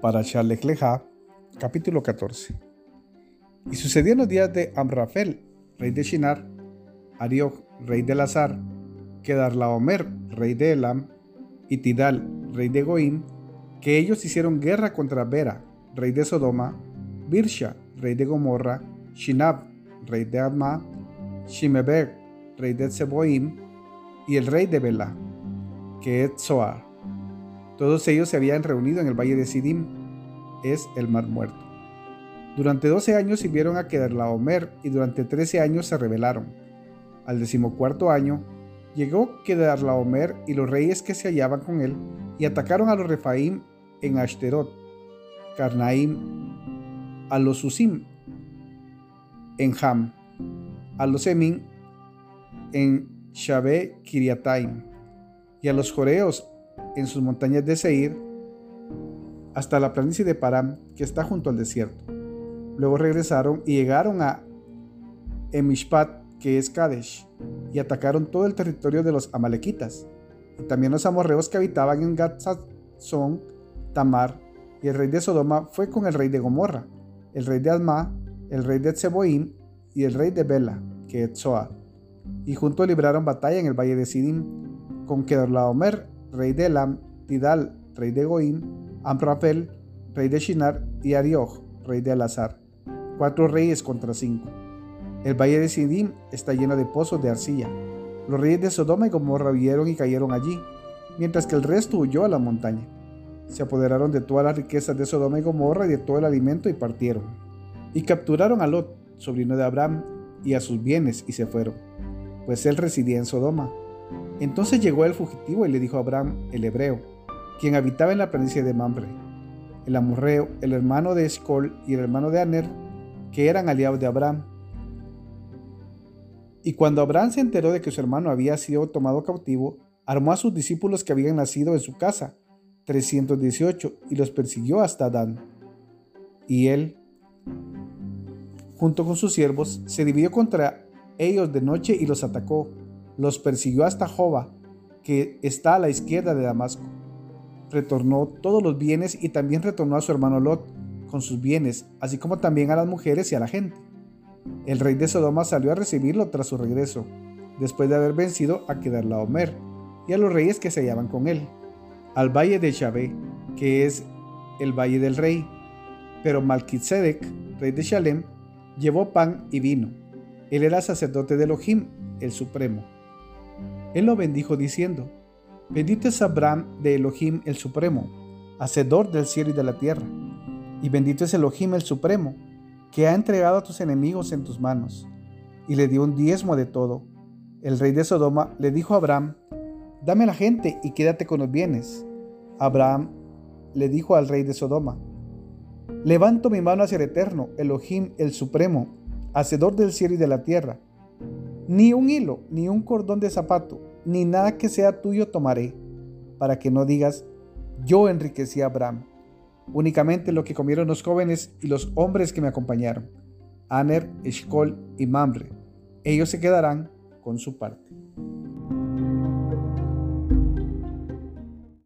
Para Leja, capítulo 14. Y sucedió en los días de Amrafel, rey de Shinar, Arioch, rey de Lazar, Kedarlaomer, rey de Elam, y Tidal, rey de Goim, que ellos hicieron guerra contra Bera, rey de Sodoma, Birsha, rey de Gomorra, Shinab, rey de Adma, Shimeber, rey de Seboim, y el rey de Bela, que es Zoar. Todos ellos se habían reunido en el valle de Sidim, es el mar muerto. Durante doce años sirvieron a Kedarlaomer y durante trece años se rebelaron. Al decimocuarto año, llegó Kedarlaomer y los reyes que se hallaban con él y atacaron a los Refaim en Ashterot, Carnaim, a los Susim en Ham, a los Emin en Shabe Kiriataim y a los Joreos en sus montañas de Seir hasta la planicie de Param que está junto al desierto. Luego regresaron y llegaron a Emishpat, que es Kadesh, y atacaron todo el territorio de los amalequitas, y también los amorreos que habitaban en Gatzazón, Tamar, y el rey de Sodoma fue con el rey de Gomorra, el rey de Alma, el rey de Tseboim y el rey de Bela, que es. Y juntos libraron batalla en el valle de Sidim, con Kedorlaomer, rey de Elam, Tidal, rey de Goim, Amrafel, rey de Shinar, y Arioch, rey de Alazar. Cuatro reyes contra cinco. El valle de Sidim está lleno de pozos de arcilla. Los reyes de Sodoma y Gomorra huyeron y cayeron allí, mientras que el resto huyó a la montaña. Se apoderaron de todas las riquezas de Sodoma y Gomorra y de todo el alimento y partieron. Y capturaron a Lot, sobrino de Abraham, y a sus bienes y se fueron, pues él residía en Sodoma. Entonces llegó el fugitivo y le dijo a Abraham, el hebreo, quien habitaba en la planicie de Mamre, el amorreo, el hermano de Escol y el hermano de Aner, que eran aliados de Abraham, y cuando Abraham se enteró de que su hermano había sido tomado cautivo, armó a sus discípulos que habían nacido en su casa, 318, y los persiguió hasta Dan. Y él, junto con sus siervos, se dividió contra ellos de noche y los atacó. Los persiguió hasta Joba, que está a la izquierda de Damasco. Retornó todos los bienes y también retornó a su hermano Lot con sus bienes, así como también a las mujeres y a la gente. El rey de Sodoma salió a recibirlo tras su regreso, después de haber vencido a Kedarlaomer y a los reyes que se hallaban con él, al valle de Shabé, que es el valle del rey. Pero Malkisedec, rey de Shalem, llevó pan y vino. Él era sacerdote de Elohim, el Supremo. Él lo bendijo diciendo, Bendito es Abraham de Elohim el Supremo, hacedor del cielo y de la tierra. Y bendito es Elohim el Supremo, que ha entregado a tus enemigos en tus manos, y le dio un diezmo de todo. El rey de Sodoma le dijo a Abraham, dame la gente y quédate con los bienes. Abraham le dijo al rey de Sodoma, levanto mi mano hacia el eterno, Elohim el supremo, hacedor del cielo y de la tierra. Ni un hilo, ni un cordón de zapato, ni nada que sea tuyo tomaré, para que no digas, yo enriquecí a Abraham únicamente lo que comieron los jóvenes y los hombres que me acompañaron, Aner, Eshkol y Mamre. Ellos se quedarán con su parte.